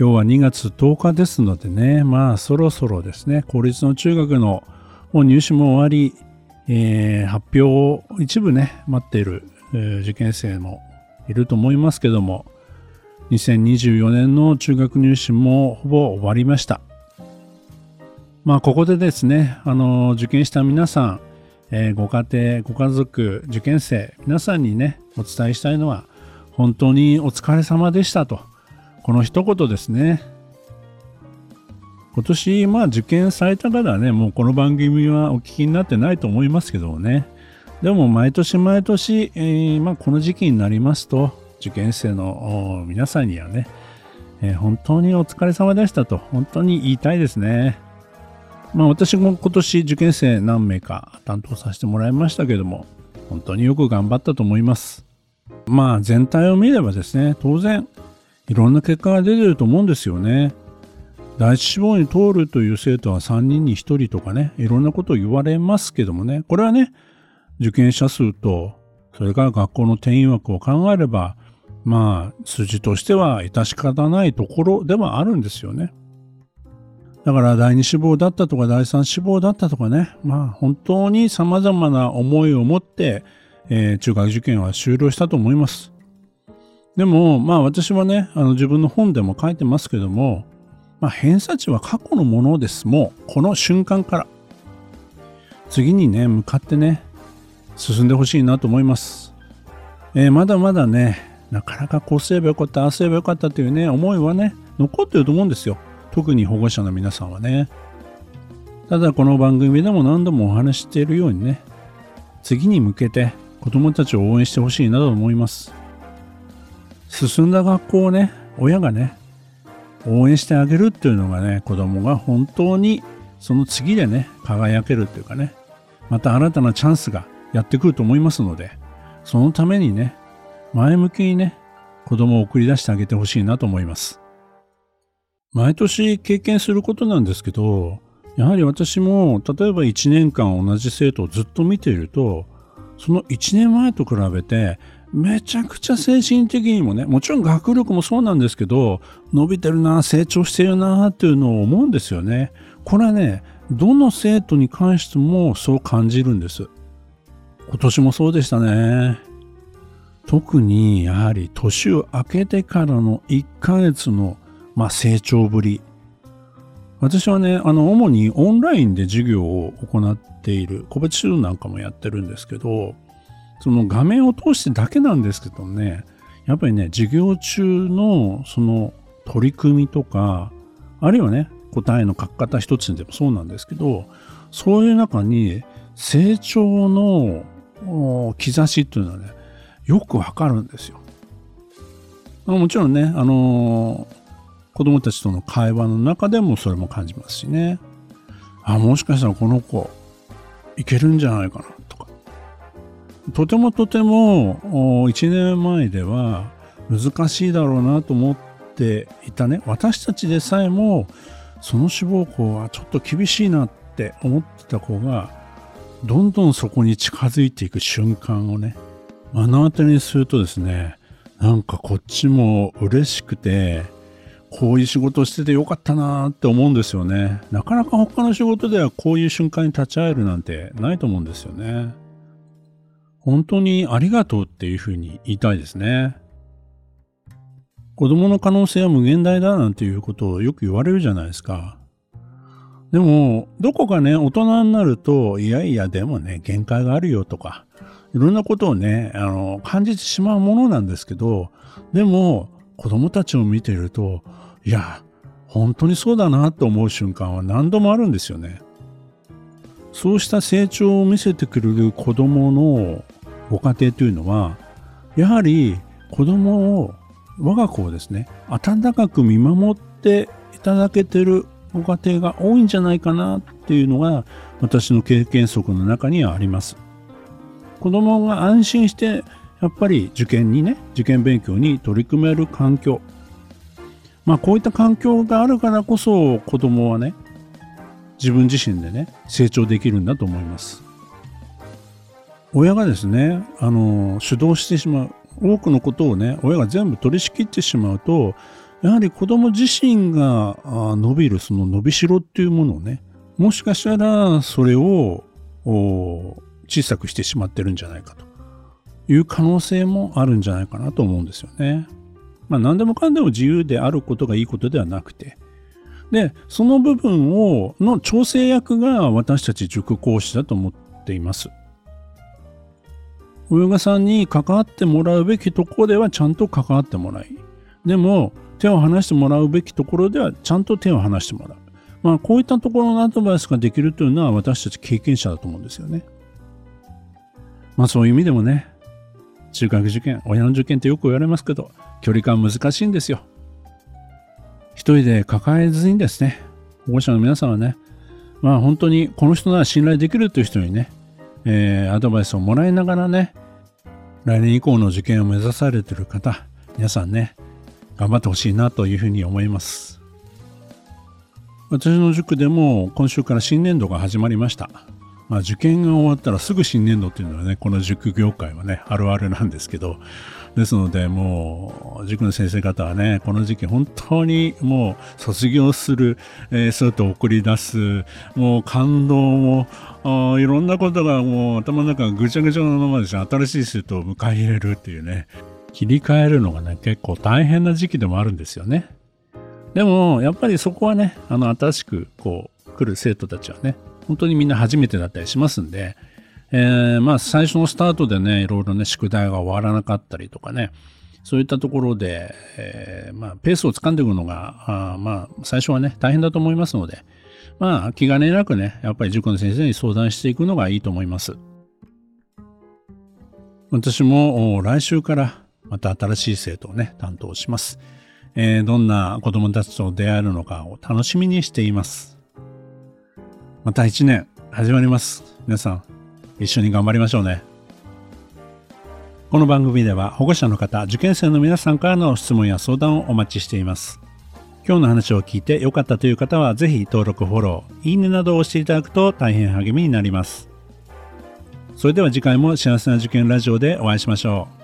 今日は2月10日ですのでね、まあそろそろですね、公立の中学のもう入試も終わり、えー、発表を一部ね、待っている、えー、受験生もいると思いますけども、2024年の中学入試もほぼ終わりました。まあここでですね、あの、受験した皆さん、えー、ご家庭、ご家族、受験生、皆さんにね、お伝えしたいのは、本当にお疲れ様でしたと。この一言ですね。今年、まあ受験された方はね、もうこの番組はお聞きになってないと思いますけどもね。でも毎年毎年、えー、まあ、この時期になりますと、受験生の皆さんにはね、えー、本当にお疲れ様でしたと、本当に言いたいですね。まあ私も今年受験生何名か担当させてもらいましたけども、本当によく頑張ったと思います。まあ全体を見ればですね、当然いろんな結果が出てると思うんですよね。第一志望に通るという生徒は3人に1人とかね、いろんなことを言われますけどもね、これはね、受験者数と、それから学校の定員枠を考えれば、まあ、数字としては致し方ないところではあるんですよね。だから第二志望だったとか第三志望だったとかね、まあ本当に様々な思いを持って、えー、中学受験は終了したと思います。でも、まあ私はね、あの自分の本でも書いてますけども、まあ、偏差値は過去のものです。もう、この瞬間から。次にね、向かってね、進んでほしいなと思います。えー、まだまだね、なかなかこうすればよかった、ああすればよかったというね、思いはね、残ってると思うんですよ。特に保護者の皆さんはね。ただこの番組でも何度もお話ししているようにね、次に向けて子供たちを応援してほしいなと思います。進んだ学校をね、親がね、応援してあげるっていうのがね、子供が本当にその次でね、輝けるっていうかね、また新たなチャンスがやってくると思いますので、そのためにね、前向きにね、子供を送り出してあげてほしいなと思います。毎年経験することなんですけど、やはり私も例えば1年間同じ生徒をずっと見ていると、その1年前と比べてめちゃくちゃ精神的にもね、もちろん学力もそうなんですけど、伸びてるな、成長してるなっていうのを思うんですよね。これはね、どの生徒に関してもそう感じるんです。今年もそうでしたね。特にやはり年を明けてからの1ヶ月の、まあ、成長ぶり。私はね、あの、主にオンラインで授業を行っている、個別指導なんかもやってるんですけど、その画面を通してだけなんですけどね、やっぱりね、授業中のその取り組みとか、あるいはね、答えの書き方一つでもそうなんですけど、そういう中に成長の兆しっていうのはね、よくわかるんですよ。もちろんね、あのー、子供たちとの会話の中でもそれも感じますしね。あ、もしかしたらこの子、いけるんじゃないかな。とてもとても1年前では難しいだろうなと思っていたね。私たちでさえもその志望校はちょっと厳しいなって思ってた子がどんどんそこに近づいていく瞬間をね目の当たりにするとですねなんかこっちも嬉しくてこういう仕事しててよかったなって思うんですよね。なかなか他の仕事ではこういう瞬間に立ち会えるなんてないと思うんですよね。本当にありがとうっていうふうに言いたいですね。子供の可能性は無限大だなんていうことをよく言われるじゃないですか。でも、どこかね、大人になると、いやいや、でもね、限界があるよとか、いろんなことをね、あの、感じてしまうものなんですけど、でも、子供たちを見ていると、いや、本当にそうだなと思う瞬間は何度もあるんですよね。そうした成長を見せてくれる子供のご家庭というのは、やはり子供を、我が子をですね、温かく見守っていただけてるご家庭が多いんじゃないかなっていうのが私の経験則の中にはあります。子供が安心してやっぱり受験にね受験勉強に取り組める環境まあこういった環境があるからこそ子供はね自分自身でね成長できるんだと思います親がですねあの主導してしまう多くのことをね親が全部取り仕切ってしまうとやはり子供自身が伸びるその伸びしろっていうものをねもしかしたらそれを小さくしてしまってるんじゃないかという可能性もあるんじゃないかなと思うんですよね。まあ何でもかんでも自由であることがいいことではなくて、で、その部分を、の調整役が私たち塾講師だと思っています。親御さんに関わってもらうべきところではちゃんと関わってもらい、でも手を離してもらうべきところではちゃんと手を離してもらう。まあこういったところのアドバイスができるというのは私たち経験者だと思うんですよね。まあそういう意味でもね、中学受験、親の受験ってよく言われますけど、距離感難しいんですよ。一人で抱えずにですね、保護者の皆さんはね、まあ本当にこの人なら信頼できるという人にね、えー、アドバイスをもらいながらね、来年以降の受験を目指されている方、皆さんね、頑張ってほしいなというふうに思います。私の塾でも今週から新年度が始まりました。まあ、受験が終わったらすぐ新年度っていうのはね、この塾業界はね、あるあるなんですけど、ですので、もう、塾の先生方はね、この時期本当にもう卒業する、えー、そうやって送り出す、もう感動も、いろんなことがもう頭の中がぐちゃぐちゃのままですね、新しい生徒を迎え入れるっていうね、切り替えるのがね、結構大変な時期でもあるんですよね。でも、やっぱりそこはね、あの、新しくこう、来る生徒たちはね、本当にみんな初めてだったりしますんで、えー、まあ最初のスタートでね、いろいろね、宿題が終わらなかったりとかね、そういったところで、えー、まあペースをつかんでいくのが、あまあ最初はね、大変だと思いますので、まあ気兼ねなくね、やっぱり塾の先生に相談していくのがいいと思います。私も来週からまた新しい生徒をね、担当します。えー、どんな子供たちと出会えるのかを楽しみにしています。また一年始まります。皆さん、一緒に頑張りましょうね。この番組では保護者の方、受験生の皆さんからの質問や相談をお待ちしています。今日の話を聞いて良かったという方は、ぜひ登録、フォロー、いいねなどを押していただくと大変励みになります。それでは次回も幸せな受験ラジオでお会いしましょう。